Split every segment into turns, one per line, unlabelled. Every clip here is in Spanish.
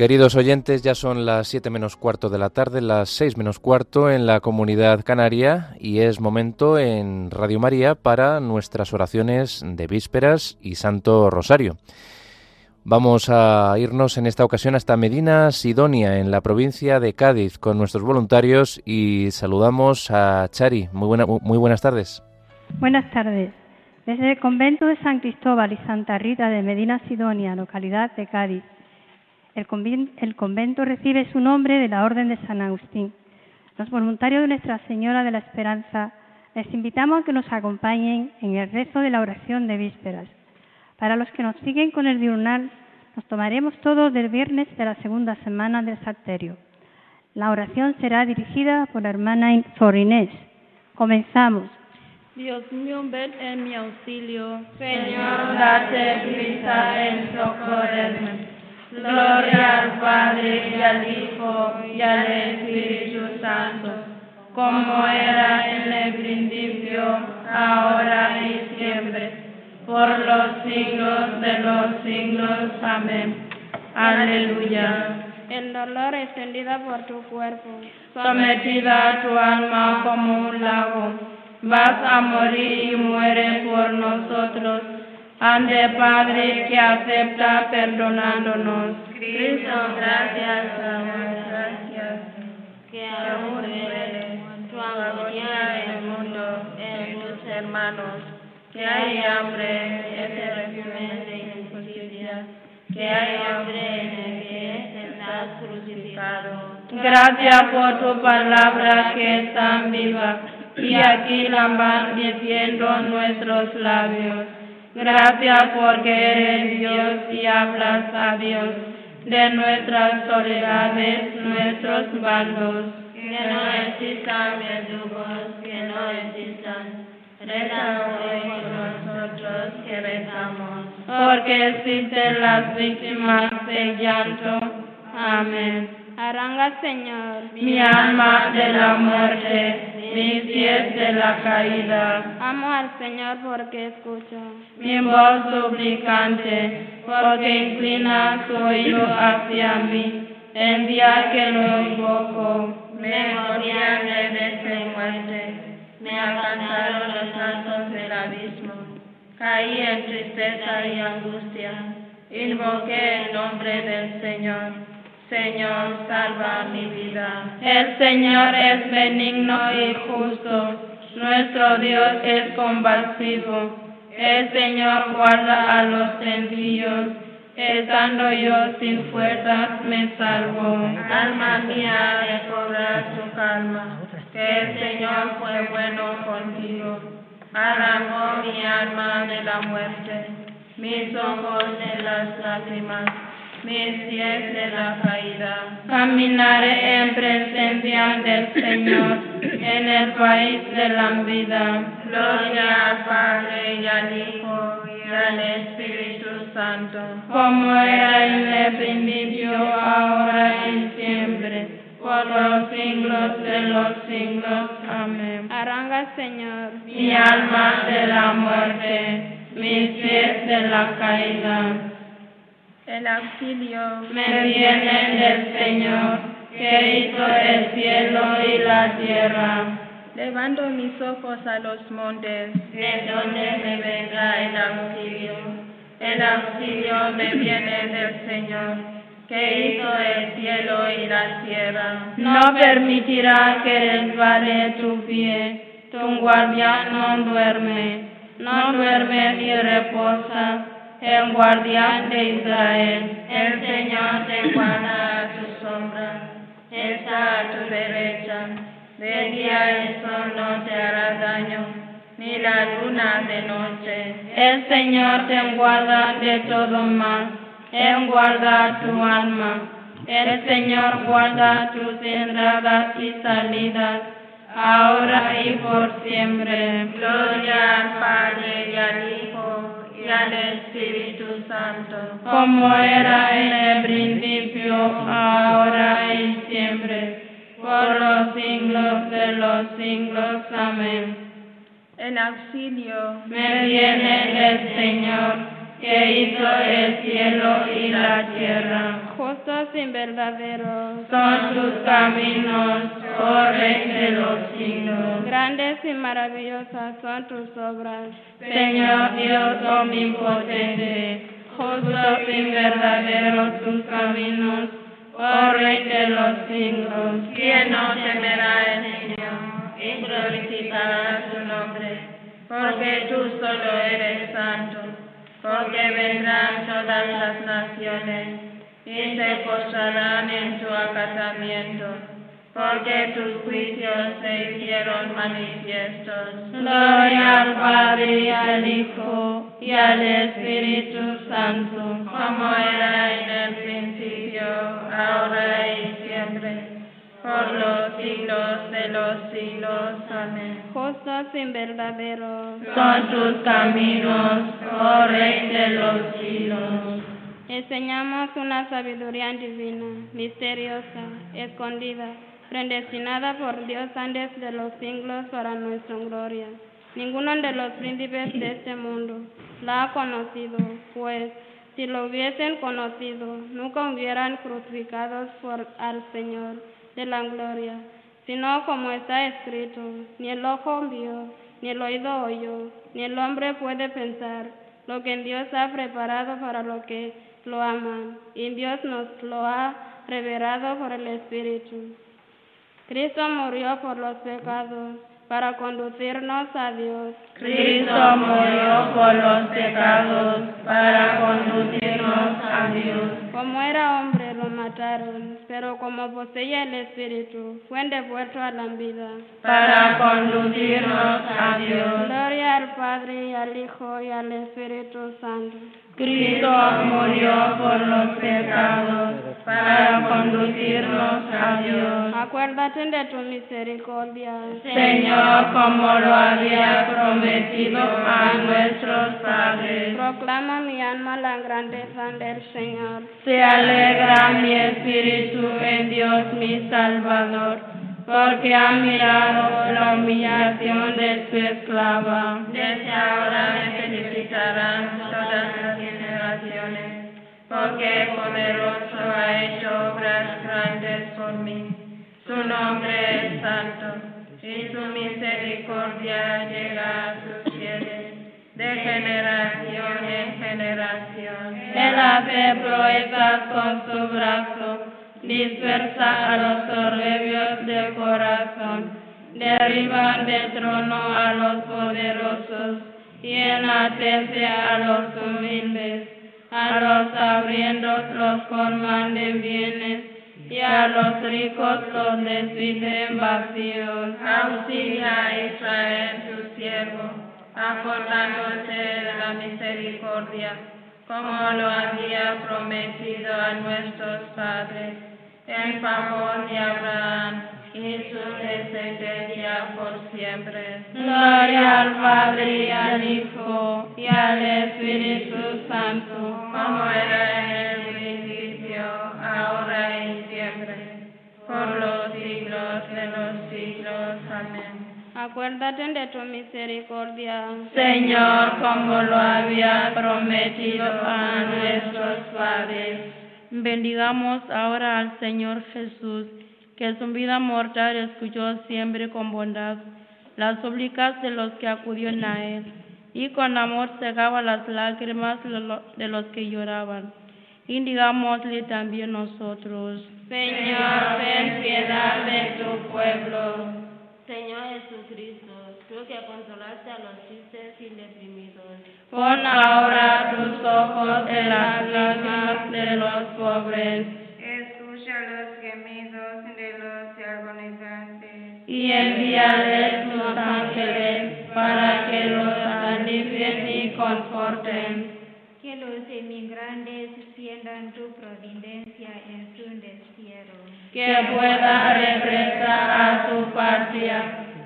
Queridos oyentes, ya son las 7 menos cuarto de la tarde, las 6 menos cuarto en la comunidad canaria y es momento en Radio María para nuestras oraciones de vísperas y Santo Rosario. Vamos a irnos en esta ocasión hasta Medina Sidonia, en la provincia de Cádiz, con nuestros voluntarios y saludamos a Chari. Muy, buena, muy buenas tardes.
Buenas tardes. Desde el convento de San Cristóbal y Santa Rita de Medina Sidonia, localidad de Cádiz, el convento, recibe su nombre de la Orden de San Agustín. Los voluntarios de Nuestra Señora de la Esperanza les invitamos a que nos acompañen en el rezo de la oración de vísperas. Para los que nos siguen con el diurnal, nos tomaremos todos del viernes de la segunda semana del Salterio. La oración será dirigida por la hermana Sorinés. Comenzamos.
Dios mío, ven en mi auxilio.
Señor, date prisa en socorrerme. Gloria al Padre y al Hijo y al Espíritu Santo, como era en el principio, ahora y siempre, por los siglos de los siglos. Amén. Aleluya.
En dolor extendida por tu cuerpo,
sometida tu alma como un lago, vas a morir y muere por nosotros Ande Padre que acepta perdonándonos.
Cristo, gracias, amor, gracias. Que aún tu angustia el mundo en tus hermanos. Que hay hambre eternamente de injusticia. Que hay hambre en el que estás crucificado.
Gracias por tu palabra que es tan viva y aquí la van diciendo nuestros labios. Gracias porque eres Dios y hablas a Dios de nuestras soledades, nuestros bandos.
Que no existan verdugos, que no existan. Reza hoy por nosotros que rezamos.
Porque existen las víctimas de llanto. Amén.
Aranga, Señor,
mi alma de la muerte, mis pies de la caída.
Amo al Señor porque escucho
mi voz suplicante, porque inclina su oído hacia mí. El día que lo invoco,
me morían de muerte, me alcanzaron los altos del abismo. Caí en tristeza y angustia, invoqué el nombre del Señor Señor, salva mi vida.
El Señor es benigno y justo. Nuestro Dios es compasivo. El Señor guarda a los sencillos. Estando yo sin fuerzas me salvo.
Alma mía, recobra tu calma. El Señor fue bueno contigo. Arrancó mi alma de la muerte, mis ojos de las lágrimas mis pies de la caída.
Caminaré en presencia del Señor en el país de la vida.
Gloria al Padre y al Hijo y al Espíritu Santo.
Como era en el principio, ahora y siempre. Por los siglos de los siglos. Amén.
Aranga, Señor.
Mi alma de la muerte, mis pies de la caída
el auxilio
me viene del Señor, que hizo el cielo y la tierra.
Levanto mis ojos a los montes,
de donde me vendrá el auxilio. El auxilio me viene del Señor, que hizo el cielo y la tierra.
No permitirá que resbale tu pie, tu guardián no duerme, no duerme ni reposa el guardián de Israel.
El Señor te guarda a tu sombra, está a tu derecha. De día el sol no te hará daño, ni la luna de noche.
El Señor te guarda de todo mal, Él guarda tu alma. El Señor guarda tus entradas y salidas, ahora y por siempre.
Gloria al Padre y al Hijo al Espíritu Santo,
como era en el principio, ahora y siempre, por los siglos de los siglos. Amén.
En auxilio
me viene el Señor, que hizo el cielo y la tierra.
Justos y verdaderos
son tus caminos, oh Rey de los siglos.
Grandes y maravillosas son tus obras.
Señor Dios omnipotente, justos y verdaderos tus caminos, oh Rey de los siglos. ¿Quién no temerá el Señor y glorificará su nombre? Porque tú solo eres santo, porque vendrán todas las naciones y se postrarán en tu acatamiento porque tus juicios se hicieron manifiestos.
Gloria al Padre y al Hijo y al Espíritu Santo,
como era en el principio, ahora y por los siglos de los siglos. Amén.
Justos y verdaderos
son tus caminos, oh Rey de los siglos.
Enseñamos una sabiduría divina, misteriosa, escondida predestinada por Dios antes de los siglos para nuestra gloria. Ninguno de los príncipes de este mundo la ha conocido, pues si lo hubiesen conocido, nunca hubieran crucificado al Señor de la gloria, sino como está escrito, ni el ojo vio, ni el oído oyó, ni el hombre puede pensar lo que Dios ha preparado para los que lo aman, y Dios nos lo ha revelado por el Espíritu. Cristo murió por los pecados para conducirnos a Dios.
Cristo murió por los pecados para conducirnos a Dios.
Como era hombre lo mataron, pero como poseía el Espíritu, fue devuelto a la vida.
Para conducirnos a Dios.
Gloria al Padre y al Hijo y al Espíritu Santo.
Cristo murió por los pecados para conducirnos a Dios.
Acuérdate de tu misericordia.
Señor, como lo había prometido a nuestros padres.
Proclama mi alma la grandeza del Señor.
Se alegra mi espíritu en Dios mi Salvador, porque ha mirado la humillación de su esclava. Desde ahora me felicitarán todas las generaciones, porque poderoso ha hecho obras grandes por mí. Su nombre es santo, y su misericordia llega a sus fieles de generación en generación. Él hace proezas con su brazo, dispersa a los soberbios de corazón, derriba del trono a los poderosos y enaltece a los humildes, a los hambrientos los colman de bienes y a los ricos los despiden vacíos. Auxilia a Israel tu siervo, acordándose de la misericordia, como lo había prometido a nuestros padres, en favor de Abraham descendencia por siempre.
Gloria al Padre y al Hijo y al Espíritu Santo,
como era en el principio, ahora y siempre, por los siglos de los siglos. Amén.
Acuérdate de tu misericordia.
Señor, como lo había prometido a nuestros padres.
Bendigamos ahora al Señor Jesús, que su vida mortal escuchó siempre con bondad. Las súplicas de los que acudieron a Él, y con amor cegaba las lágrimas de los que lloraban. Y digámosle también nosotros,
Señor, ten piedad de tu pueblo.
Señor Jesucristo, tú que consolaste a los tristes y deprimidos,
Pon ahora tus ojos en las lágrimas de los pobres envíales tus ángeles para que los alivien y conforten.
Que los emigrantes sientan tu providencia en su destierro.
que pueda regresar a su patria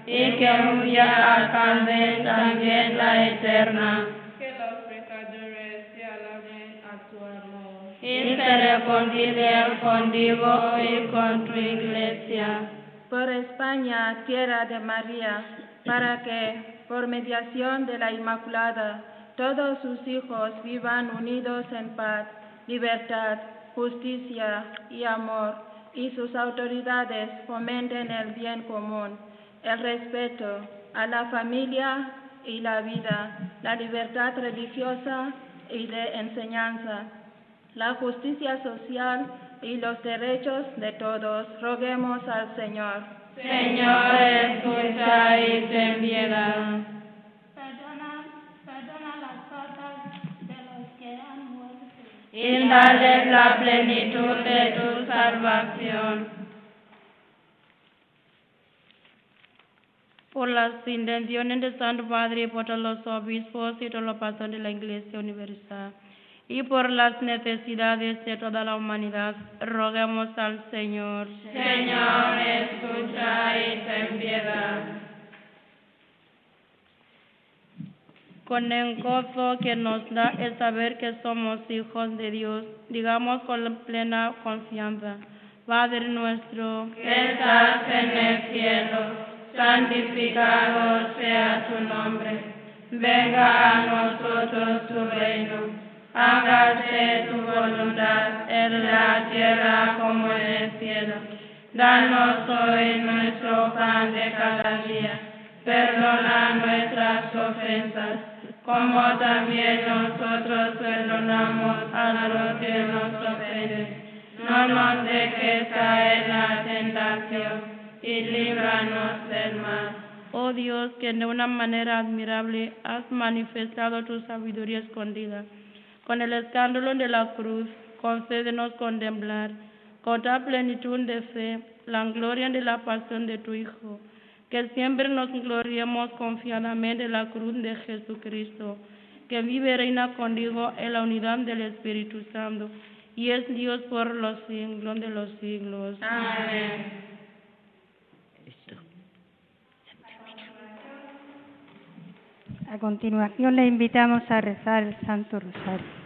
y que un día alcance también la eterna
Que los pecadores se alaben a tu amor.
y se reconcilien contigo y con tu iglesia.
Por España, tierra de María, para que, por mediación de la Inmaculada, todos sus hijos vivan unidos en paz, libertad
justicia y amor, y sus autoridades fomenten el bien común, el respeto a la familia y la vida, la libertad religiosa y de enseñanza, la justicia social y los derechos de todos. Roguemos al Señor.
Señor, escucha y ten piedad.
Perdona, perdona las faltas de los que han muerto.
Y dale la plenitud de tu salvación.
por las intenciones del Santo Padre y por todos los obispos y todos los pastores de la Iglesia Universal y por las necesidades de toda la humanidad, roguemos al Señor.
Señor, escucha y ten piedad.
Con el gozo que nos da el saber que somos hijos de Dios, digamos con plena confianza, Padre nuestro,
que estás en el cielo, santificado sea tu nombre, venga a nosotros tu reino hágase tu voluntad en la tierra como en el cielo. Danos hoy nuestro pan de cada día. Perdona nuestras ofensas, como también nosotros perdonamos a los que nos ofenden. No nos dejes caer en la tentación y líbranos del mal.
Oh Dios, que de una manera admirable has manifestado tu sabiduría escondida con el escándalo de la cruz, concédenos contemplar con la plenitud de fe la gloria de la pasión de tu Hijo, que siempre nos gloriemos confiadamente en la cruz de Jesucristo, que vive y reina contigo en la unidad del Espíritu Santo, y es Dios por los siglos de los siglos.
Amén.
A continuación le invitamos a rezar el Santo Rosario.